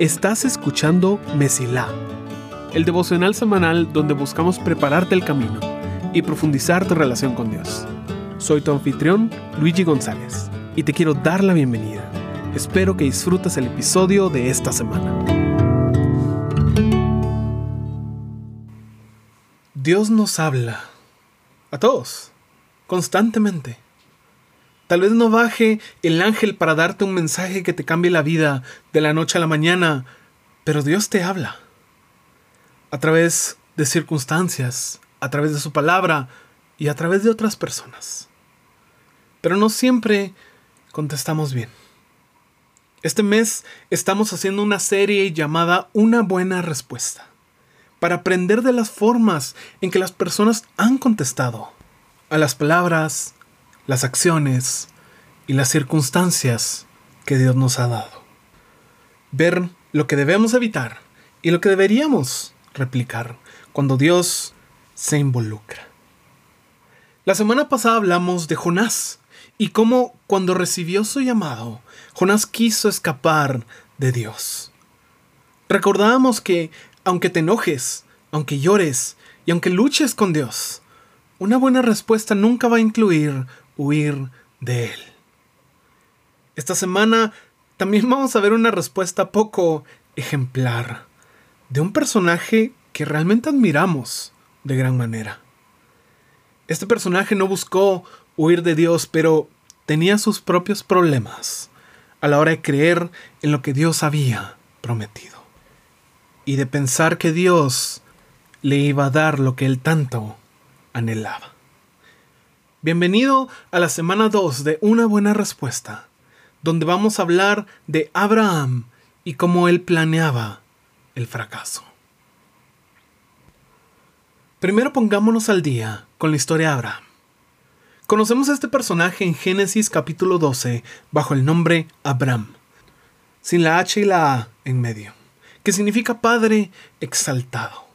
Estás escuchando Mesilá, el devocional semanal donde buscamos prepararte el camino y profundizar tu relación con Dios. Soy tu anfitrión, Luigi González, y te quiero dar la bienvenida. Espero que disfrutes el episodio de esta semana. Dios nos habla a todos, constantemente. Tal vez no baje el ángel para darte un mensaje que te cambie la vida de la noche a la mañana, pero Dios te habla. A través de circunstancias, a través de su palabra y a través de otras personas. Pero no siempre contestamos bien. Este mes estamos haciendo una serie llamada Una buena respuesta, para aprender de las formas en que las personas han contestado a las palabras, las acciones y las circunstancias que Dios nos ha dado. Ver lo que debemos evitar y lo que deberíamos replicar cuando Dios se involucra. La semana pasada hablamos de Jonás y cómo cuando recibió su llamado, Jonás quiso escapar de Dios. Recordábamos que aunque te enojes, aunque llores y aunque luches con Dios, una buena respuesta nunca va a incluir huir de Él. Esta semana también vamos a ver una respuesta poco ejemplar de un personaje que realmente admiramos de gran manera. Este personaje no buscó huir de Dios, pero tenía sus propios problemas a la hora de creer en lo que Dios había prometido y de pensar que Dios le iba a dar lo que él tanto anhelaba. Bienvenido a la semana 2 de Una buena respuesta, donde vamos a hablar de Abraham y cómo él planeaba el fracaso. Primero pongámonos al día con la historia de Abraham. Conocemos a este personaje en Génesis capítulo 12 bajo el nombre Abraham, sin la H y la A en medio, que significa Padre exaltado.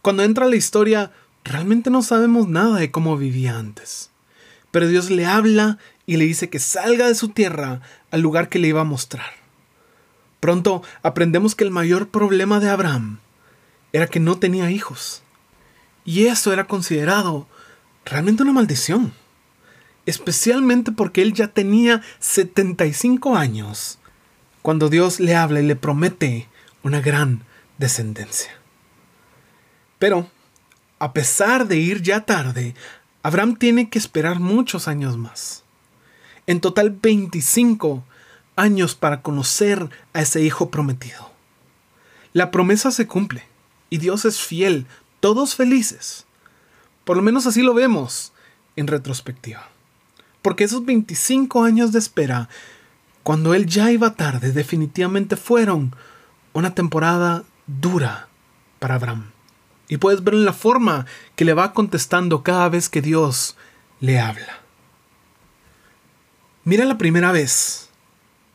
Cuando entra la historia, realmente no sabemos nada de cómo vivía antes. Pero Dios le habla y le dice que salga de su tierra al lugar que le iba a mostrar. Pronto aprendemos que el mayor problema de Abraham era que no tenía hijos. Y eso era considerado realmente una maldición. Especialmente porque él ya tenía 75 años cuando Dios le habla y le promete una gran descendencia. Pero a pesar de ir ya tarde, Abraham tiene que esperar muchos años más. En total 25 años para conocer a ese hijo prometido. La promesa se cumple y Dios es fiel, todos felices. Por lo menos así lo vemos en retrospectiva. Porque esos 25 años de espera, cuando él ya iba tarde, definitivamente fueron una temporada dura para Abraham. Y puedes ver la forma que le va contestando cada vez que Dios le habla. Mira la primera vez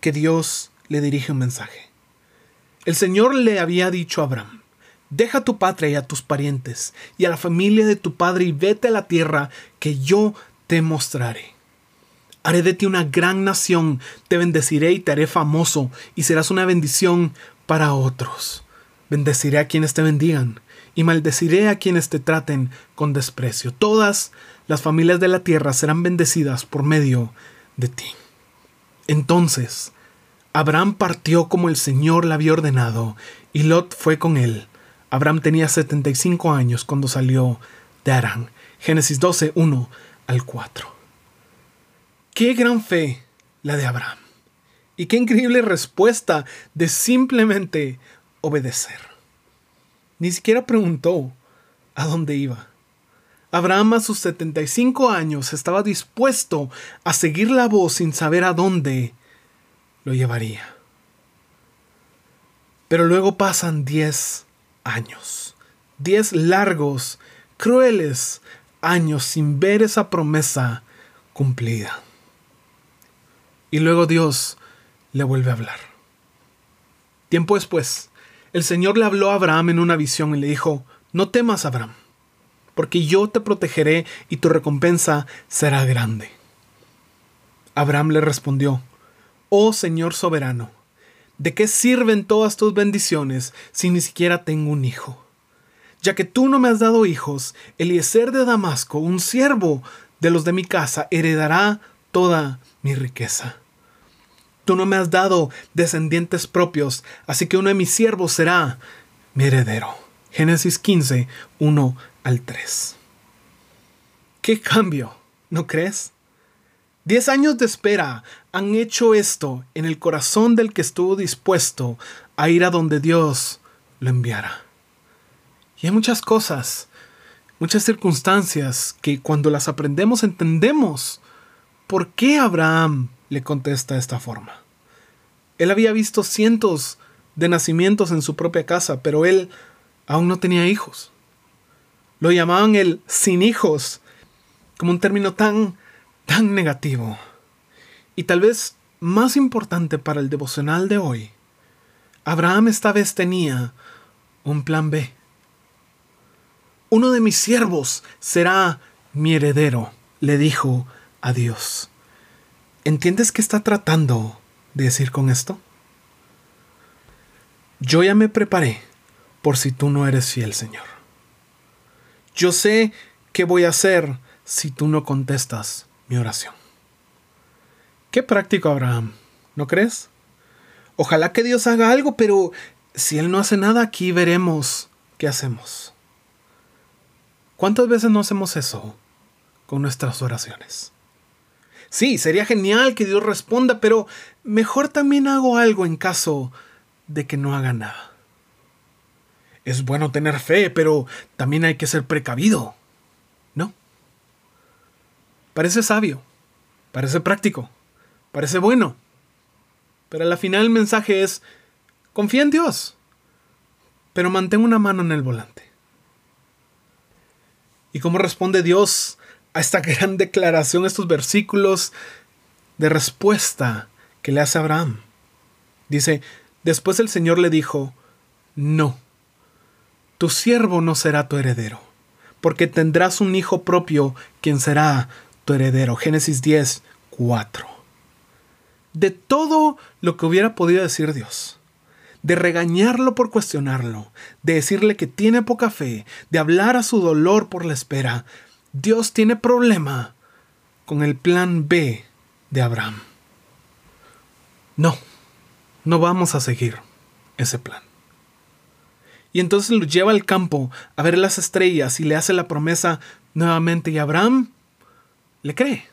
que Dios le dirige un mensaje. El Señor le había dicho a Abraham, deja tu patria y a tus parientes y a la familia de tu padre y vete a la tierra que yo te mostraré. Haré de ti una gran nación, te bendeciré y te haré famoso y serás una bendición para otros. Bendeciré a quienes te bendigan y maldeciré a quienes te traten con desprecio. Todas las familias de la tierra serán bendecidas por medio de ti. Entonces, Abraham partió como el Señor le había ordenado, y Lot fue con él. Abraham tenía 75 años cuando salió de Arán. Génesis 12, 1 al 4. Qué gran fe la de Abraham. Y qué increíble respuesta de simplemente obedecer. Ni siquiera preguntó a dónde iba. Abraham a sus 75 años estaba dispuesto a seguir la voz sin saber a dónde lo llevaría. Pero luego pasan 10 años, 10 largos, crueles años sin ver esa promesa cumplida. Y luego Dios le vuelve a hablar. Tiempo después, el Señor le habló a Abraham en una visión y le dijo, no temas, Abraham, porque yo te protegeré y tu recompensa será grande. Abraham le respondió, oh Señor soberano, ¿de qué sirven todas tus bendiciones si ni siquiera tengo un hijo? Ya que tú no me has dado hijos, Eliezer de Damasco, un siervo de los de mi casa, heredará toda mi riqueza. Tú no me has dado descendientes propios, así que uno de mis siervos será mi heredero. Génesis 15, 1 al 3. ¿Qué cambio? ¿No crees? Diez años de espera han hecho esto en el corazón del que estuvo dispuesto a ir a donde Dios lo enviara. Y hay muchas cosas, muchas circunstancias que cuando las aprendemos entendemos por qué Abraham le contesta de esta forma. Él había visto cientos de nacimientos en su propia casa, pero él aún no tenía hijos. Lo llamaban el sin hijos, como un término tan, tan negativo. Y tal vez más importante para el devocional de hoy, Abraham esta vez tenía un plan B. Uno de mis siervos será mi heredero, le dijo a Dios. ¿Entiendes qué está tratando de decir con esto? Yo ya me preparé por si tú no eres fiel, Señor. Yo sé qué voy a hacer si tú no contestas mi oración. Qué práctico, Abraham, ¿no crees? Ojalá que Dios haga algo, pero si Él no hace nada, aquí veremos qué hacemos. ¿Cuántas veces no hacemos eso con nuestras oraciones? Sí, sería genial que Dios responda, pero mejor también hago algo en caso de que no haga nada. Es bueno tener fe, pero también hay que ser precavido, ¿no? Parece sabio, parece práctico, parece bueno, pero al final el mensaje es, confía en Dios, pero mantén una mano en el volante. ¿Y cómo responde Dios a esta gran declaración, estos versículos de respuesta que le hace Abraham. Dice, después el Señor le dijo, no, tu siervo no será tu heredero, porque tendrás un hijo propio quien será tu heredero. Génesis 10, 4. De todo lo que hubiera podido decir Dios, de regañarlo por cuestionarlo, de decirle que tiene poca fe, de hablar a su dolor por la espera, Dios tiene problema con el plan B de Abraham. No, no vamos a seguir ese plan. Y entonces lo lleva al campo a ver las estrellas y le hace la promesa nuevamente y Abraham le cree.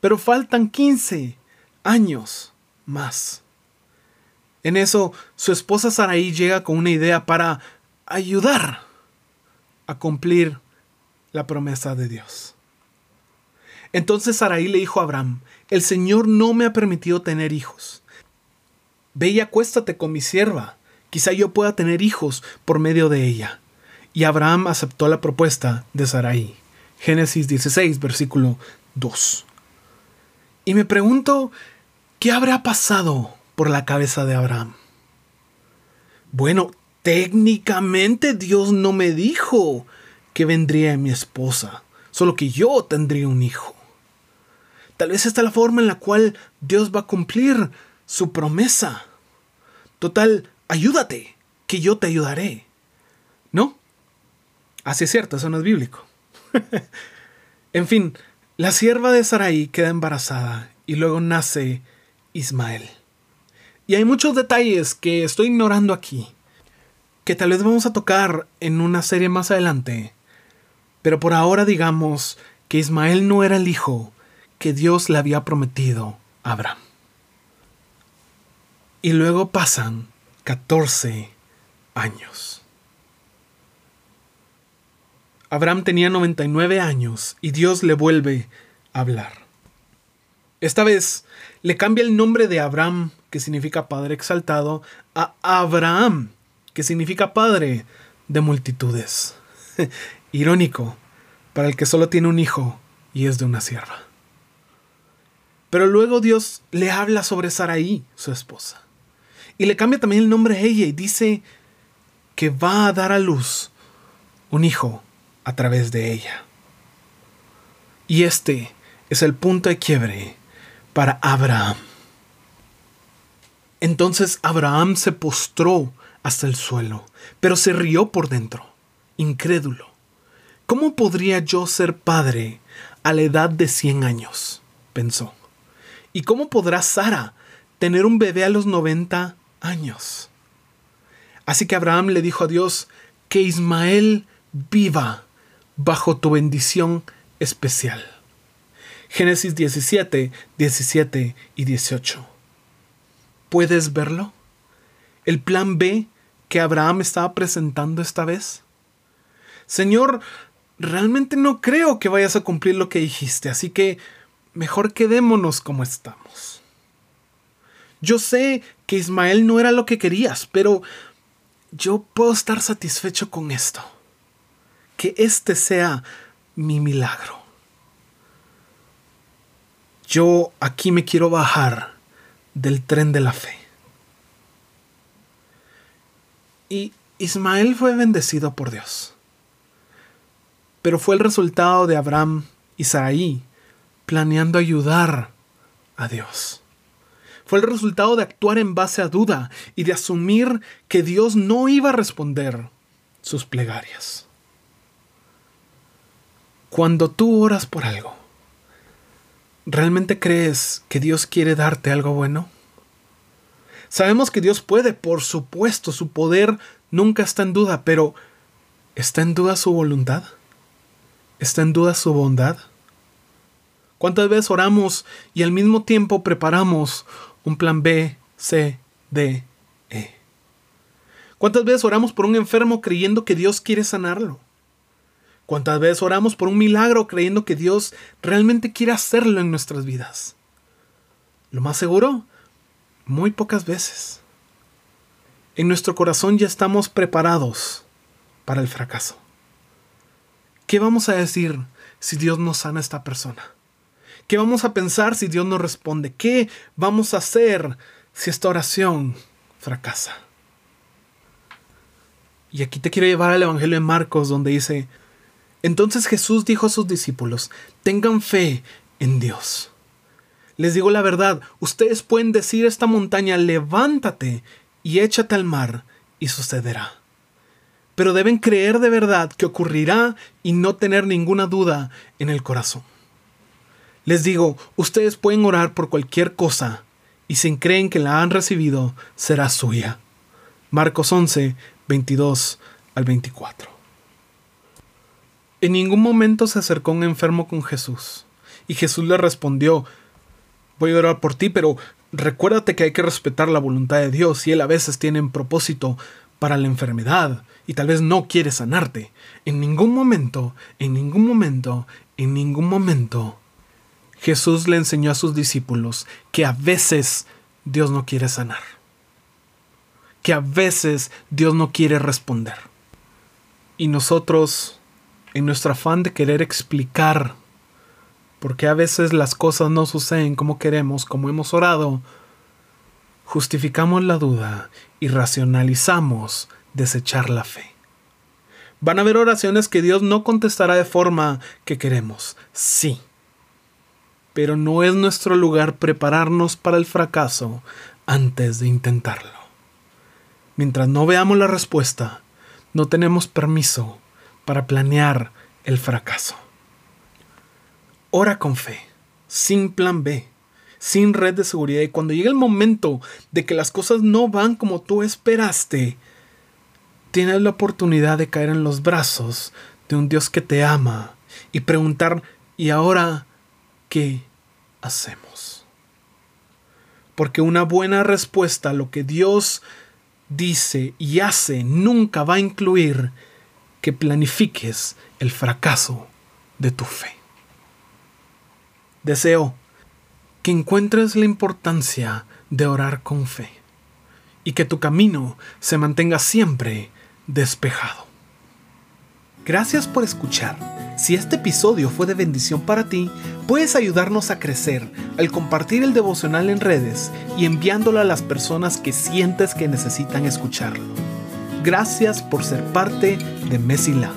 Pero faltan 15 años más. En eso, su esposa Saraí llega con una idea para ayudar a cumplir la promesa de Dios. Entonces Sarai le dijo a Abraham, el Señor no me ha permitido tener hijos. Ve y acuéstate con mi sierva, quizá yo pueda tener hijos por medio de ella. Y Abraham aceptó la propuesta de Sarai. Génesis 16, versículo 2. Y me pregunto, ¿qué habrá pasado por la cabeza de Abraham? Bueno, técnicamente Dios no me dijo que vendría mi esposa, solo que yo tendría un hijo. Tal vez esta es la forma en la cual Dios va a cumplir su promesa. Total, ayúdate, que yo te ayudaré. ¿No? Así es cierto, eso no es bíblico. en fin, la sierva de Sarai queda embarazada y luego nace Ismael. Y hay muchos detalles que estoy ignorando aquí, que tal vez vamos a tocar en una serie más adelante, pero por ahora digamos que Ismael no era el hijo que Dios le había prometido a Abraham. Y luego pasan 14 años. Abraham tenía 99 años y Dios le vuelve a hablar. Esta vez le cambia el nombre de Abraham, que significa Padre exaltado, a Abraham, que significa Padre de multitudes. Irónico para el que solo tiene un hijo y es de una sierva. Pero luego Dios le habla sobre Saraí, su esposa. Y le cambia también el nombre a ella y dice que va a dar a luz un hijo a través de ella. Y este es el punto de quiebre para Abraham. Entonces Abraham se postró hasta el suelo, pero se rió por dentro, incrédulo. ¿Cómo podría yo ser padre a la edad de 100 años? pensó. ¿Y cómo podrá Sara tener un bebé a los 90 años? Así que Abraham le dijo a Dios que Ismael viva bajo tu bendición especial. Génesis 17, 17 y 18. ¿Puedes verlo? ¿El plan B que Abraham estaba presentando esta vez? Señor, realmente no creo que vayas a cumplir lo que dijiste, así que mejor quedémonos como estamos. Yo sé que Ismael no era lo que querías, pero yo puedo estar satisfecho con esto. Que este sea mi milagro. Yo aquí me quiero bajar del tren de la fe. Y Ismael fue bendecido por Dios. Pero fue el resultado de Abraham y Sarai planeando ayudar a Dios. Fue el resultado de actuar en base a duda y de asumir que Dios no iba a responder sus plegarias. Cuando tú oras por algo, ¿realmente crees que Dios quiere darte algo bueno? Sabemos que Dios puede, por supuesto, su poder nunca está en duda, pero ¿está en duda su voluntad? ¿Está en duda su bondad? ¿Cuántas veces oramos y al mismo tiempo preparamos un plan B, C, D, E? ¿Cuántas veces oramos por un enfermo creyendo que Dios quiere sanarlo? ¿Cuántas veces oramos por un milagro creyendo que Dios realmente quiere hacerlo en nuestras vidas? Lo más seguro, muy pocas veces. En nuestro corazón ya estamos preparados para el fracaso. ¿Qué vamos a decir si Dios no sana a esta persona? ¿Qué vamos a pensar si Dios no responde? ¿Qué vamos a hacer si esta oración fracasa? Y aquí te quiero llevar al Evangelio de Marcos donde dice, entonces Jesús dijo a sus discípulos, tengan fe en Dios. Les digo la verdad, ustedes pueden decir a esta montaña, levántate y échate al mar, y sucederá. Pero deben creer de verdad que ocurrirá y no tener ninguna duda en el corazón. Les digo, ustedes pueden orar por cualquier cosa, y si creen que la han recibido, será suya. Marcos 11, 22 al 24. En ningún momento se acercó un enfermo con Jesús, y Jesús le respondió, voy a orar por ti, pero recuérdate que hay que respetar la voluntad de Dios y Él a veces tiene un propósito para la enfermedad y tal vez no quiere sanarte. En ningún momento, en ningún momento, en ningún momento Jesús le enseñó a sus discípulos que a veces Dios no quiere sanar, que a veces Dios no quiere responder. Y nosotros, en nuestro afán de querer explicar por qué a veces las cosas no suceden como queremos, como hemos orado, justificamos la duda y racionalizamos desechar la fe. Van a haber oraciones que Dios no contestará de forma que queremos, sí pero no es nuestro lugar prepararnos para el fracaso antes de intentarlo. Mientras no veamos la respuesta, no tenemos permiso para planear el fracaso. Ora con fe, sin plan B, sin red de seguridad y cuando llegue el momento de que las cosas no van como tú esperaste, tienes la oportunidad de caer en los brazos de un Dios que te ama y preguntar, ¿y ahora qué hacemos. Porque una buena respuesta a lo que Dios dice y hace nunca va a incluir que planifiques el fracaso de tu fe. Deseo que encuentres la importancia de orar con fe y que tu camino se mantenga siempre despejado. Gracias por escuchar. Si este episodio fue de bendición para ti, puedes ayudarnos a crecer al compartir el devocional en redes y enviándolo a las personas que sientes que necesitan escucharlo. Gracias por ser parte de Mesila.